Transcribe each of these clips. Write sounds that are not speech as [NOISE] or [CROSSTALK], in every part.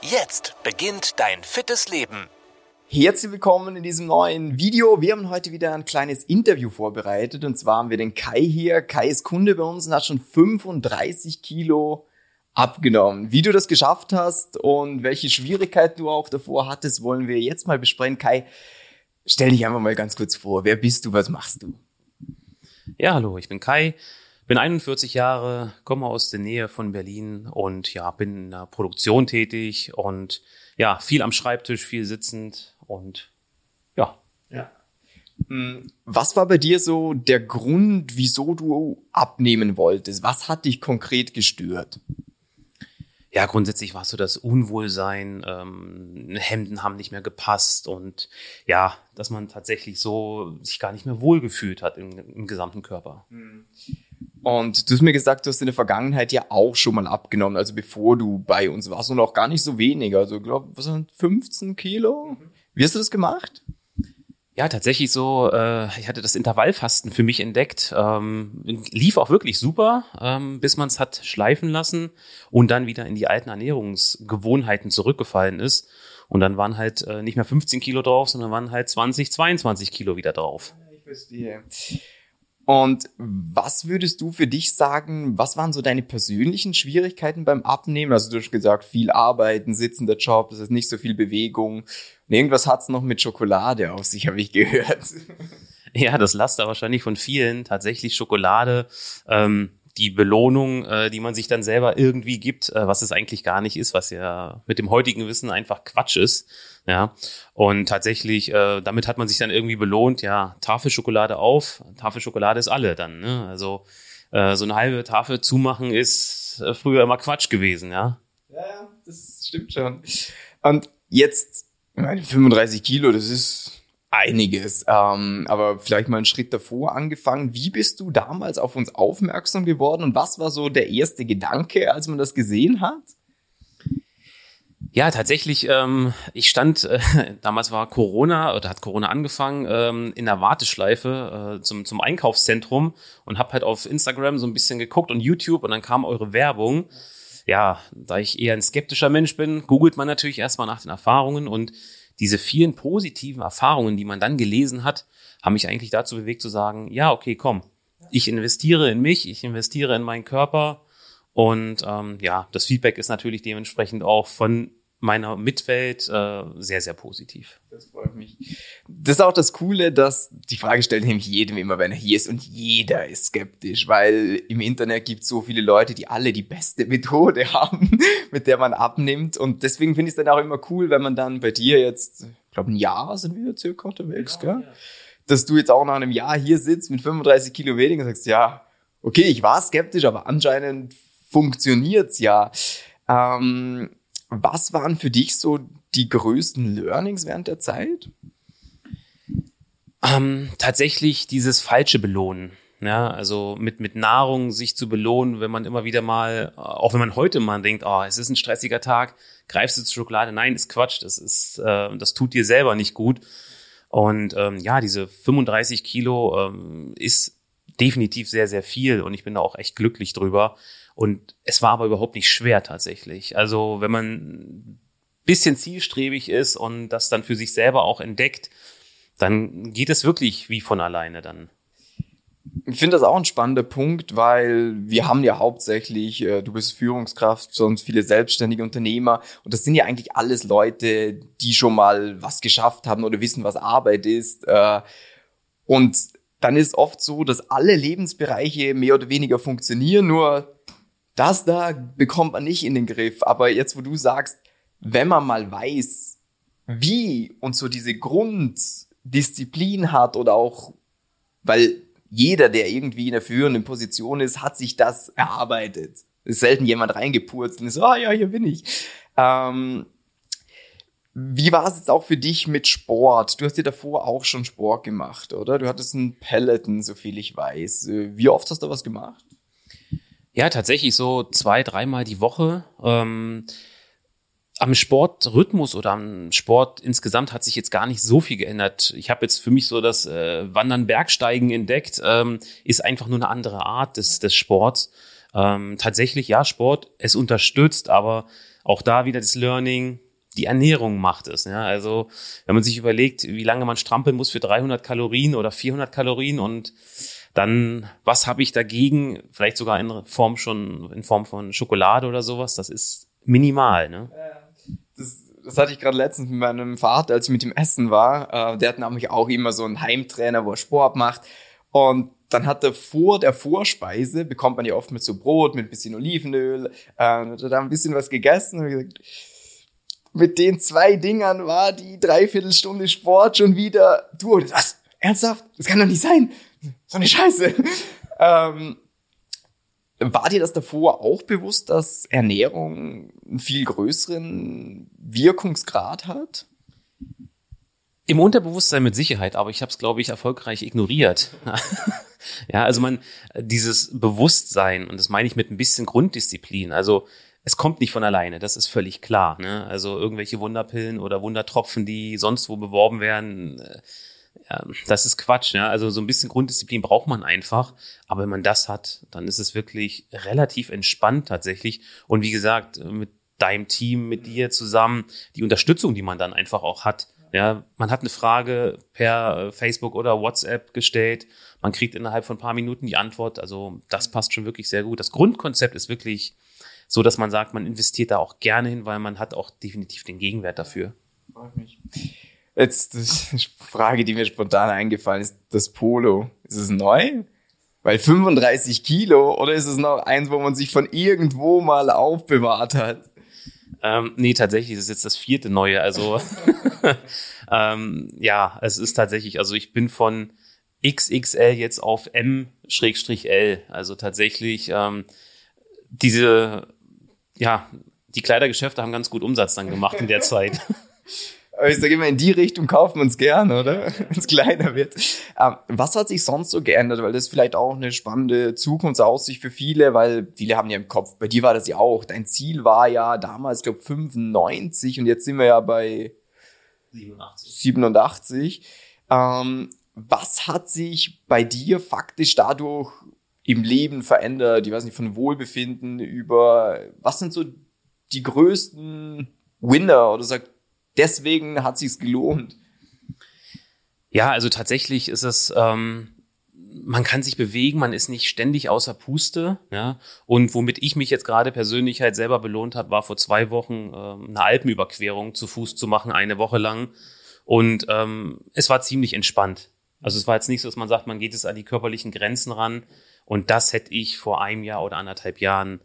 Jetzt beginnt dein fittes Leben. Herzlich willkommen in diesem neuen Video. Wir haben heute wieder ein kleines Interview vorbereitet und zwar haben wir den Kai hier. Kai ist Kunde bei uns und hat schon 35 Kilo abgenommen. Wie du das geschafft hast und welche Schwierigkeiten du auch davor hattest, wollen wir jetzt mal besprechen. Kai, stell dich einfach mal ganz kurz vor. Wer bist du? Was machst du? Ja, hallo, ich bin Kai, bin 41 Jahre, komme aus der Nähe von Berlin und ja, bin in der Produktion tätig und ja, viel am Schreibtisch, viel sitzend und ja. Ja. Hm, was war bei dir so der Grund, wieso du abnehmen wolltest? Was hat dich konkret gestört? ja, grundsätzlich war es so das Unwohlsein, ähm, Hemden haben nicht mehr gepasst und ja, dass man tatsächlich so sich gar nicht mehr wohlgefühlt hat im, im gesamten Körper. Hm. Und du hast mir gesagt, du hast in der Vergangenheit ja auch schon mal abgenommen, also bevor du bei uns warst und auch gar nicht so wenig, also ich glaube, was sind 15 Kilo? Wie hast du das gemacht? Ja, tatsächlich so, äh, ich hatte das Intervallfasten für mich entdeckt. Ähm, lief auch wirklich super, ähm, bis man es hat schleifen lassen und dann wieder in die alten Ernährungsgewohnheiten zurückgefallen ist. Und dann waren halt äh, nicht mehr 15 Kilo drauf, sondern waren halt 20, 22 Kilo wieder drauf. Ich verstehe. Und was würdest du für dich sagen, was waren so deine persönlichen Schwierigkeiten beim Abnehmen? Also du hast gesagt, viel arbeiten, sitzender Job, das ist nicht so viel Bewegung. Und irgendwas hat's noch mit Schokolade auf sich, habe ich gehört. [LAUGHS] Ja, das lasst da wahrscheinlich von vielen tatsächlich Schokolade. Ähm, die Belohnung, äh, die man sich dann selber irgendwie gibt, äh, was es eigentlich gar nicht ist, was ja mit dem heutigen Wissen einfach Quatsch ist. Ja, und tatsächlich, äh, damit hat man sich dann irgendwie belohnt, ja, Tafelschokolade auf, Tafelschokolade ist alle dann, ne? Also äh, so eine halbe Tafel zumachen ist äh, früher immer Quatsch gewesen, ja. Ja, das stimmt schon. Und jetzt, meine 35 Kilo, das ist einiges. Ähm, aber vielleicht mal einen Schritt davor angefangen. Wie bist du damals auf uns aufmerksam geworden und was war so der erste Gedanke, als man das gesehen hat? Ja, tatsächlich, ähm, ich stand, äh, [LAUGHS] damals war Corona oder hat Corona angefangen, ähm, in der Warteschleife äh, zum, zum Einkaufszentrum und habe halt auf Instagram so ein bisschen geguckt und YouTube und dann kam eure Werbung. Ja, da ich eher ein skeptischer Mensch bin, googelt man natürlich erstmal nach den Erfahrungen und diese vielen positiven Erfahrungen, die man dann gelesen hat, haben mich eigentlich dazu bewegt zu sagen, ja, okay, komm, ich investiere in mich, ich investiere in meinen Körper. Und ähm, ja, das Feedback ist natürlich dementsprechend auch von meiner Mitwelt äh, sehr, sehr positiv. Das freut mich. Das ist auch das Coole, dass die Frage stellt nämlich jedem immer, wenn er hier ist und jeder ist skeptisch, weil im Internet gibt es so viele Leute, die alle die beste Methode [LAUGHS] haben, mit der man abnimmt und deswegen finde ich es dann auch immer cool, wenn man dann bei dir jetzt, ich glaube ein Jahr sind wir circa unterwegs, genau, gell? Ja. Dass du jetzt auch nach einem Jahr hier sitzt mit 35 Kilo weniger und sagst, ja, okay, ich war skeptisch, aber anscheinend funktioniert's ja. Ähm, was waren für dich so die größten Learnings während der Zeit? Ähm, tatsächlich dieses falsche Belohnen. Ja, also mit, mit Nahrung sich zu belohnen, wenn man immer wieder mal, auch wenn man heute mal denkt, oh, es ist ein stressiger Tag, greifst du zur Schokolade. Nein, ist Quatsch. Das ist, äh, das tut dir selber nicht gut. Und ähm, ja, diese 35 Kilo ähm, ist definitiv sehr, sehr viel und ich bin da auch echt glücklich drüber. Und es war aber überhaupt nicht schwer tatsächlich. Also wenn man bisschen zielstrebig ist und das dann für sich selber auch entdeckt, dann geht es wirklich wie von alleine dann. Ich finde das auch ein spannender Punkt, weil wir haben ja hauptsächlich, äh, du bist Führungskraft, sonst viele selbstständige Unternehmer und das sind ja eigentlich alles Leute, die schon mal was geschafft haben oder wissen, was Arbeit ist. Äh, und dann ist oft so, dass alle Lebensbereiche mehr oder weniger funktionieren, nur das da bekommt man nicht in den Griff. Aber jetzt, wo du sagst, wenn man mal weiß, wie und so diese Grunddisziplin hat oder auch, weil jeder, der irgendwie in der führenden Position ist, hat sich das erarbeitet. Ist selten jemand reingepurzt und ist ah ja, hier bin ich. Ähm, Wie war es jetzt auch für dich mit Sport? Du hast ja davor auch schon Sport gemacht, oder? Du hattest einen Peloton, so viel ich weiß. Wie oft hast du was gemacht? Ja, tatsächlich so zwei, dreimal die Woche. Ähm, am Sportrhythmus oder am Sport insgesamt hat sich jetzt gar nicht so viel geändert. Ich habe jetzt für mich so das äh, Wandern, Bergsteigen entdeckt, ähm, ist einfach nur eine andere Art des, des Sports. Ähm, tatsächlich, ja, Sport, es unterstützt, aber auch da wieder das Learning, die Ernährung macht es. Ja? Also wenn man sich überlegt, wie lange man strampeln muss für 300 Kalorien oder 400 Kalorien und dann, was habe ich dagegen? Vielleicht sogar in Form schon, in Form von Schokolade oder sowas. Das ist minimal. Ne? Das, das hatte ich gerade letztens mit meinem Vater, als ich mit ihm essen war. Äh, der hat nämlich auch immer so einen Heimtrainer, wo er Sport macht. Und dann hat er vor der Vorspeise, bekommt man ja oft mit so Brot, mit ein bisschen Olivenöl, äh, hat er da ein bisschen was gegessen und gesagt, mit den zwei Dingern war die Dreiviertelstunde Sport schon wieder, du, was? Ernsthaft? Das kann doch nicht sein. So eine Scheiße. [LAUGHS] ähm, war dir das davor auch bewusst, dass Ernährung einen viel größeren Wirkungsgrad hat? Im Unterbewusstsein mit Sicherheit, aber ich habe es, glaube ich, erfolgreich ignoriert. [LAUGHS] ja, also man, dieses Bewusstsein, und das meine ich mit ein bisschen Grunddisziplin, also es kommt nicht von alleine, das ist völlig klar. Ne? Also irgendwelche Wunderpillen oder Wundertropfen, die sonst wo beworben werden, äh, das ist Quatsch. Ja? Also so ein bisschen Grunddisziplin braucht man einfach. Aber wenn man das hat, dann ist es wirklich relativ entspannt tatsächlich. Und wie gesagt, mit deinem Team, mit dir zusammen, die Unterstützung, die man dann einfach auch hat. Ja, man hat eine Frage per äh, Facebook oder WhatsApp gestellt. Man kriegt innerhalb von ein paar Minuten die Antwort. Also das passt schon wirklich sehr gut. Das Grundkonzept ist wirklich so dass man sagt, man investiert da auch gerne hin, weil man hat auch definitiv den Gegenwert dafür. Freut mich. Jetzt die Frage, die mir spontan eingefallen ist, das Polo, ist es neu? Weil 35 Kilo oder ist es noch eins, wo man sich von irgendwo mal aufbewahrt hat? Ähm, nee, tatsächlich, das ist jetzt das vierte neue. Also [LAUGHS] ähm, ja, es ist tatsächlich, also ich bin von XXL jetzt auf M-L. Also tatsächlich ähm, diese ja, die Kleidergeschäfte haben ganz gut Umsatz dann gemacht in der [LAUGHS] Zeit. Aber ich sage immer, in die Richtung kaufen wir uns gern, oder? [LAUGHS] Wenn es kleiner wird. Ähm, was hat sich sonst so geändert? Weil das ist vielleicht auch eine spannende Zukunftsaussicht für viele, weil viele haben ja im Kopf, bei dir war das ja auch, dein Ziel war ja damals, glaube 95 und jetzt sind wir ja bei 87. 87. Ähm, was hat sich bei dir faktisch dadurch im Leben verändert? Ich weiß nicht, von Wohlbefinden über, was sind so die größten Winner oder sagt, deswegen hat sich's gelohnt? Ja, also tatsächlich ist es, ähm, man kann sich bewegen, man ist nicht ständig außer Puste, ja. Und womit ich mich jetzt gerade persönlich halt selber belohnt habe, war vor zwei Wochen ähm, eine Alpenüberquerung zu Fuß zu machen, eine Woche lang. Und ähm, es war ziemlich entspannt. Also es war jetzt nicht so, dass man sagt, man geht es an die körperlichen Grenzen ran, und das hätte ich vor einem Jahr oder anderthalb Jahren,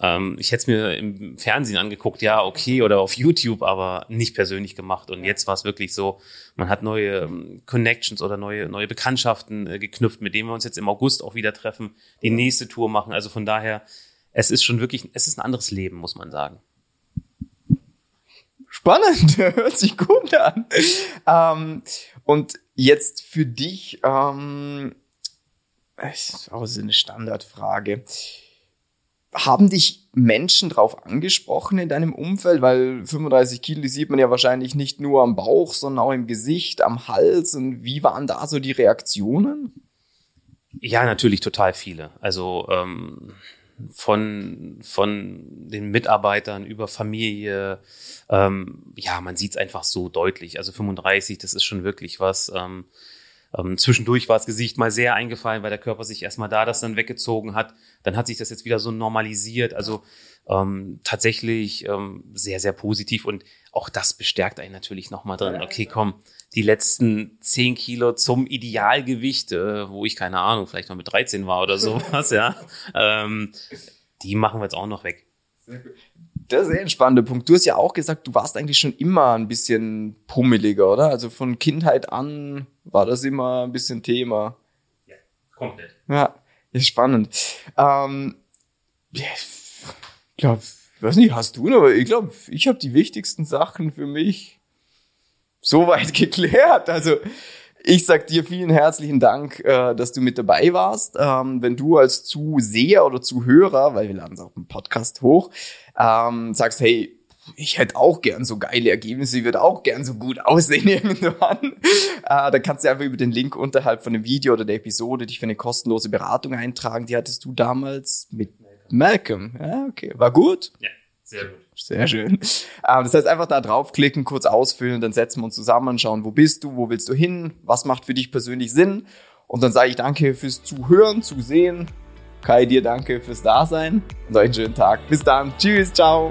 ähm, ich hätte es mir im Fernsehen angeguckt, ja, okay, oder auf YouTube, aber nicht persönlich gemacht. Und jetzt war es wirklich so, man hat neue ähm, Connections oder neue, neue Bekanntschaften äh, geknüpft, mit denen wir uns jetzt im August auch wieder treffen, die nächste Tour machen. Also von daher, es ist schon wirklich, es ist ein anderes Leben, muss man sagen. Spannend, [LAUGHS] hört sich gut an. Ähm, und jetzt für dich, ähm, das ist auch so eine Standardfrage. Haben dich Menschen drauf angesprochen in deinem Umfeld? Weil 35 Kilo, die sieht man ja wahrscheinlich nicht nur am Bauch, sondern auch im Gesicht, am Hals. Und wie waren da so die Reaktionen? Ja, natürlich total viele. Also ähm, von, von den Mitarbeitern über Familie. Ähm, ja, man sieht es einfach so deutlich. Also 35, das ist schon wirklich was. Ähm, ähm, zwischendurch war das Gesicht mal sehr eingefallen, weil der Körper sich erstmal da das dann weggezogen hat. Dann hat sich das jetzt wieder so normalisiert. Also ähm, tatsächlich ähm, sehr, sehr positiv. Und auch das bestärkt einen natürlich nochmal drin. Okay, komm, die letzten zehn Kilo zum Idealgewicht, äh, wo ich keine Ahnung, vielleicht noch mit 13 war oder [LAUGHS] sowas, ja. Ähm, die machen wir jetzt auch noch weg. Das ist ein spannender Punkt. Du hast ja auch gesagt, du warst eigentlich schon immer ein bisschen pummeliger, oder? Also von Kindheit an war das immer ein bisschen Thema. Ja, komplett. Ja, ist spannend. Ähm, ich glaube, weiß nicht, hast du noch? Ich glaube, ich habe die wichtigsten Sachen für mich soweit [LAUGHS] geklärt. Also ich sag dir vielen herzlichen Dank, äh, dass du mit dabei warst. Ähm, wenn du als Zuseher oder Zuhörer, weil wir laden es auch im Podcast hoch, ähm, sagst, hey, ich hätte auch gern so geile Ergebnisse, ich würde auch gern so gut aussehen [LAUGHS] irgendwann. Äh, dann kannst du einfach über den Link unterhalb von dem Video oder der Episode dich für eine kostenlose Beratung eintragen. Die hattest du damals mit Malcolm. Ja, okay. War gut? Ja, sehr gut. Sehr schön. Ähm, das heißt, einfach da draufklicken, kurz ausfüllen, dann setzen wir uns zusammen, schauen, wo bist du, wo willst du hin, was macht für dich persönlich Sinn. Und dann sage ich danke fürs Zuhören, Zusehen. Kai, dir danke fürs Dasein und euch einen schönen Tag. Bis dann. Tschüss, ciao.